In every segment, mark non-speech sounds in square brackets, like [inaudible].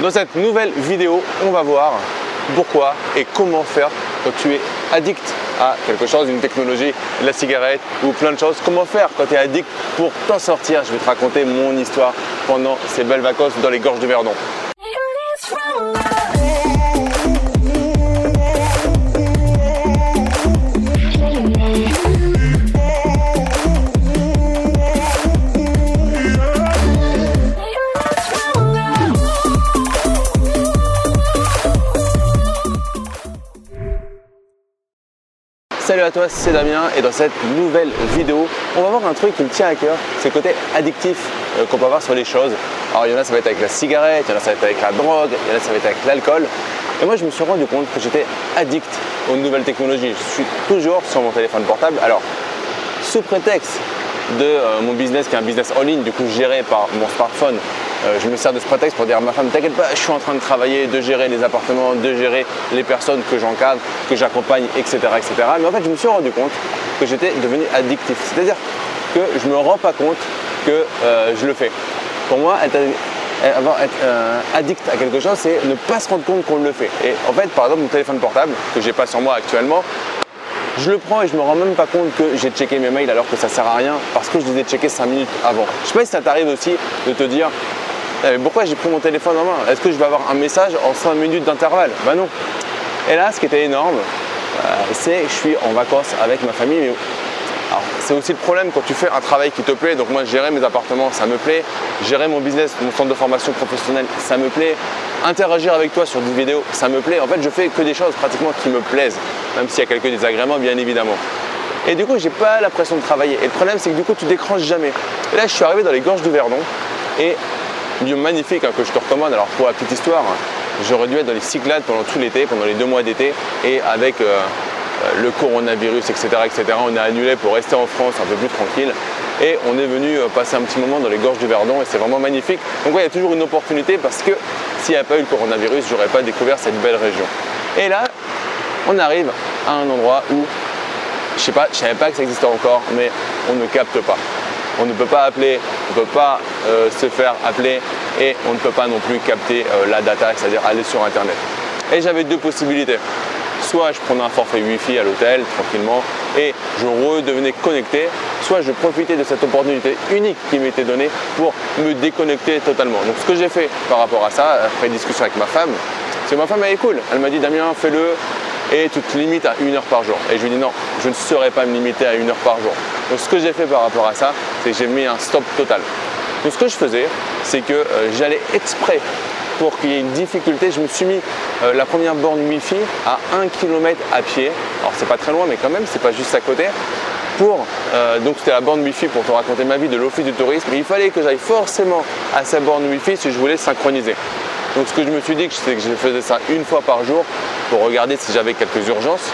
Dans cette nouvelle vidéo, on va voir pourquoi et comment faire quand tu es addict à quelque chose, une technologie, la cigarette ou plein de choses. Comment faire quand tu es addict pour t'en sortir Je vais te raconter mon histoire pendant ces belles vacances dans les gorges de Verdon. Salut à toi, c'est Damien et dans cette nouvelle vidéo, on va voir un truc qui me tient à cœur, c'est le côté addictif euh, qu'on peut avoir sur les choses. Alors il y en a ça va être avec la cigarette, il y en a ça va être avec la drogue, il y en a ça va être avec l'alcool. Et moi je me suis rendu compte que j'étais addict aux nouvelles technologies. Je suis toujours sur mon téléphone portable. Alors sous prétexte de euh, mon business qui est un business en ligne, du coup géré par mon smartphone, euh, je me sers de ce prétexte pour dire à ma femme, t'inquiète pas, je suis en train de travailler, de gérer les appartements, de gérer les personnes que j'encadre, que j'accompagne, etc., etc. Mais en fait, je me suis rendu compte que j'étais devenu addictif. C'est-à-dire que je ne me rends pas compte que euh, je le fais. Pour moi, être, être addict à quelque chose, c'est ne pas se rendre compte qu'on le fait. Et en fait, par exemple, mon téléphone portable, que j'ai pas sur moi actuellement, je le prends et je me rends même pas compte que j'ai checké mes mails alors que ça sert à rien parce que je les ai checkés 5 minutes avant. Je sais pas si ça t'arrive aussi de te dire eh, pourquoi j'ai pris mon téléphone en main? Est-ce que je vais avoir un message en 5 minutes d'intervalle? Ben non. Et là, ce qui était énorme, euh, c'est que je suis en vacances avec ma famille. C'est aussi le problème quand tu fais un travail qui te plaît. Donc moi, gérer mes appartements, ça me plaît. Gérer mon business, mon centre de formation professionnelle, ça me plaît. Interagir avec toi sur des vidéos, ça me plaît. En fait, je fais que des choses pratiquement qui me plaisent, même s'il y a quelques désagréments, bien évidemment. Et du coup, j'ai pas l'impression de travailler. Et le problème, c'est que du coup, tu décroches jamais. Là, je suis arrivé dans les gorges du Verdon et lieu magnifique hein, que je te recommande. Alors pour la petite histoire, j'aurais dû être dans les Cyclades pendant tout l'été, pendant les deux mois d'été, et avec euh, le coronavirus, etc., etc., on a annulé pour rester en France un peu plus tranquille. Et on est venu euh, passer un petit moment dans les gorges du Verdon et c'est vraiment magnifique. Donc il y a toujours une opportunité parce que s'il n'y avait pas eu le coronavirus, je n'aurais pas découvert cette belle région. Et là, on arrive à un endroit où, je sais pas, je savais pas que ça existait encore, mais on ne capte pas on ne peut pas appeler, on ne peut pas euh, se faire appeler et on ne peut pas non plus capter euh, la data, c'est-à-dire aller sur Internet. Et j'avais deux possibilités. Soit je prenais un forfait Wi-Fi à l'hôtel tranquillement et je redevenais connecté, soit je profitais de cette opportunité unique qui m'était donnée pour me déconnecter totalement. Donc ce que j'ai fait par rapport à ça, après discussion avec ma femme, c'est que ma femme elle est cool. Elle m'a dit Damien, fais-le, et tu te limites à une heure par jour. Et je lui dis non, je ne saurais pas me limiter à une heure par jour. Donc ce que j'ai fait par rapport à ça, c'est que j'ai mis un stop total. Donc ce que je faisais, c'est que euh, j'allais exprès pour qu'il y ait une difficulté, je me suis mis euh, la première borne Wi-Fi à 1 km à pied. Alors c'est pas très loin, mais quand même, c'est pas juste à côté. Pour, euh, donc c'était la borne Wi-Fi pour te raconter ma vie de l'office du tourisme. Mais il fallait que j'aille forcément à cette borne Wi-Fi si je voulais synchroniser. Donc ce que je me suis dit, c'est que je faisais ça une fois par jour pour regarder si j'avais quelques urgences.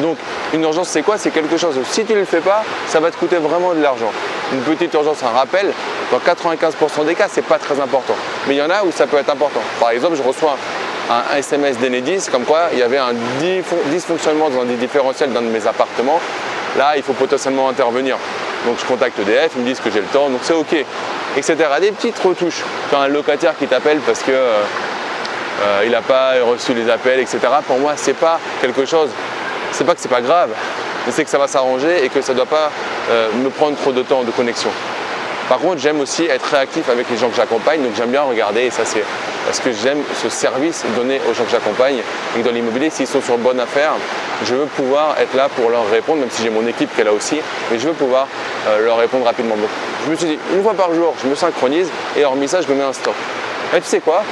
Donc une urgence c'est quoi? C'est quelque chose, si tu ne le fais pas, ça va te coûter vraiment de l'argent. Une petite urgence, un rappel, dans 95% des cas, c'est pas très important. Mais il y en a où ça peut être important. Par exemple, je reçois un SMS d'Enedis comme quoi il y avait un dysfonctionnement dans des différentiels d'un de mes appartements. Là, il faut potentiellement intervenir. Donc je contacte EDF, ils me disent que j'ai le temps, donc c'est ok, etc. Des petites retouches. Quand un locataire qui t'appelle parce que euh, euh, il n'a pas reçu les appels, etc. Pour moi, c'est pas quelque chose. C'est pas que c'est pas grave, mais c'est que ça va s'arranger et que ça ne doit pas euh, me prendre trop de temps de connexion. Par contre, j'aime aussi être réactif avec les gens que j'accompagne, donc j'aime bien regarder, et ça c'est parce que j'aime ce service donné aux gens que j'accompagne. Et dans l'immobilier, s'ils sont sur bonne affaire, je veux pouvoir être là pour leur répondre, même si j'ai mon équipe qui est là aussi, mais je veux pouvoir euh, leur répondre rapidement. Donc, je me suis dit, une fois par jour, je me synchronise, et hormis ça, je me mets un stop. Et tu sais quoi?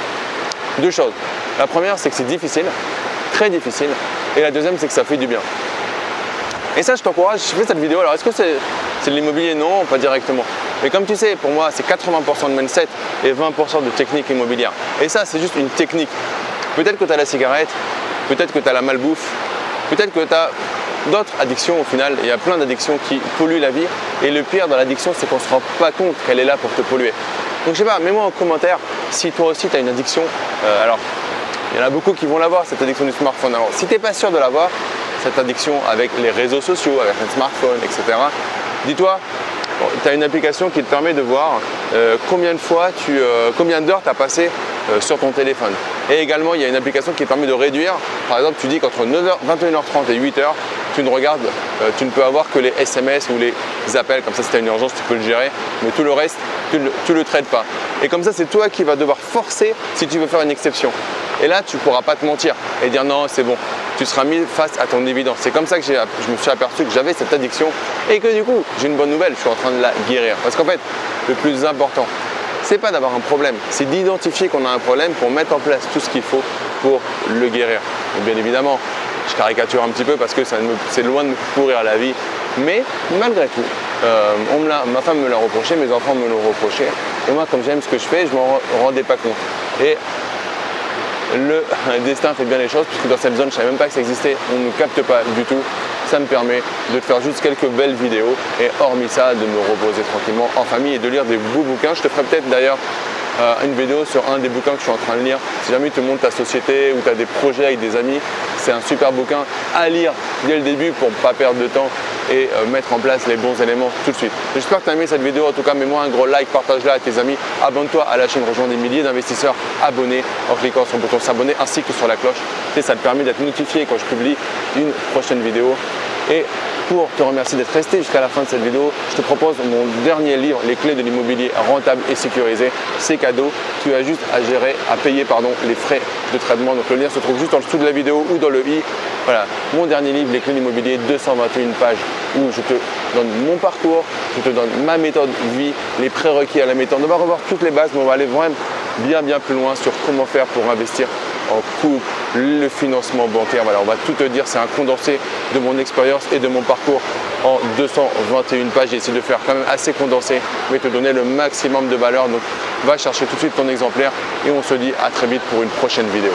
Deux choses. La première, c'est que c'est difficile, très difficile, et la deuxième, c'est que ça fait du bien. Et ça, je t'encourage, je fais cette vidéo. Alors, est-ce que c'est de l'immobilier? Non, pas directement. Mais comme tu sais, pour moi, c'est 80% de mindset et 20% de technique immobilière. Et ça, c'est juste une technique. Peut-être que tu as la cigarette, peut-être que tu as la malbouffe, peut-être que tu as d'autres addictions au final. Il y a plein d'addictions qui polluent la vie. Et le pire dans l'addiction, c'est qu'on ne se rend pas compte qu'elle est là pour te polluer. Donc je sais pas, mets-moi en commentaire si toi aussi tu as une addiction. Euh, alors, il y en a beaucoup qui vont l'avoir, cette addiction du smartphone. Alors, si tu n'es pas sûr de l'avoir, cette addiction avec les réseaux sociaux, avec un smartphone, etc., dis-toi, tu as une application qui te permet de voir euh, combien de fois tu, euh, combien d'heures tu as passé euh, sur ton téléphone. Et également, il y a une application qui permet de réduire. Par exemple, tu dis qu'entre 21h30 et 8h, tu ne regardes, tu ne peux avoir que les SMS ou les appels. Comme ça, si tu as une urgence, tu peux le gérer. Mais tout le reste, tu ne le traites pas. Et comme ça, c'est toi qui vas devoir forcer si tu veux faire une exception. Et là, tu ne pourras pas te mentir et dire non, c'est bon. Tu seras mis face à ton évidence. C'est comme ça que je me suis aperçu que j'avais cette addiction et que du coup, j'ai une bonne nouvelle, je suis en train de la guérir. Parce qu'en fait, le plus important, c'est pas d'avoir un problème, c'est d'identifier qu'on a un problème pour mettre en place tout ce qu'il faut pour le guérir. Et bien évidemment, je caricature un petit peu parce que c'est loin de me pourrir la vie, mais malgré tout, euh, ma femme me l'a reproché, mes enfants me l'ont reproché, et moi, comme j'aime ce que je fais, je m'en rendais pas compte. Et le [laughs] destin fait bien les choses, puisque dans cette zone, je ne savais même pas que ça existait, on ne capte pas du tout. Ça me permet de faire juste quelques belles vidéos et hormis ça, de me reposer tranquillement en famille et de lire des beaux bouquins. Je te ferai peut-être d'ailleurs euh, une vidéo sur un des bouquins que je suis en train de lire. Si jamais tu montes ta société ou tu as des projets avec des amis, c'est un super bouquin à lire dès le début pour ne pas perdre de temps et euh, mettre en place les bons éléments tout de suite. J'espère que tu as aimé cette vidéo. En tout cas, mets-moi un gros like, partage-la à tes amis. Abonne-toi à la chaîne, rejoins des milliers d'investisseurs abonnés en cliquant sur le bouton s'abonner ainsi que sur la cloche. Et ça te permet d'être notifié quand je publie une prochaine vidéo. Et pour te remercier d'être resté jusqu'à la fin de cette vidéo, je te propose mon dernier livre, Les clés de l'immobilier rentable et sécurisé. C'est cadeau. Tu as juste à gérer, à payer pardon, les frais de traitement. Donc le lien se trouve juste en dessous de la vidéo ou dans le i. Voilà, mon dernier livre, Les clés de l'immobilier, 221 pages où je te donne mon parcours, je te donne ma méthode vie, les prérequis à la méthode. On va revoir toutes les bases, mais on va aller vraiment bien bien plus loin sur comment faire pour investir en couple, le financement bancaire. Voilà, on va tout te dire, c'est un condensé de mon expérience et de mon parcours en 221 pages. J'ai essayé de faire quand même assez condensé, mais te donner le maximum de valeur. Donc va chercher tout de suite ton exemplaire et on se dit à très vite pour une prochaine vidéo.